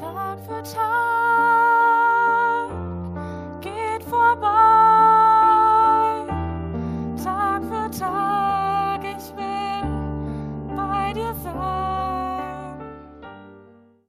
Tag für Tag geht vorbei. Tag für Tag, ich will bei dir sein.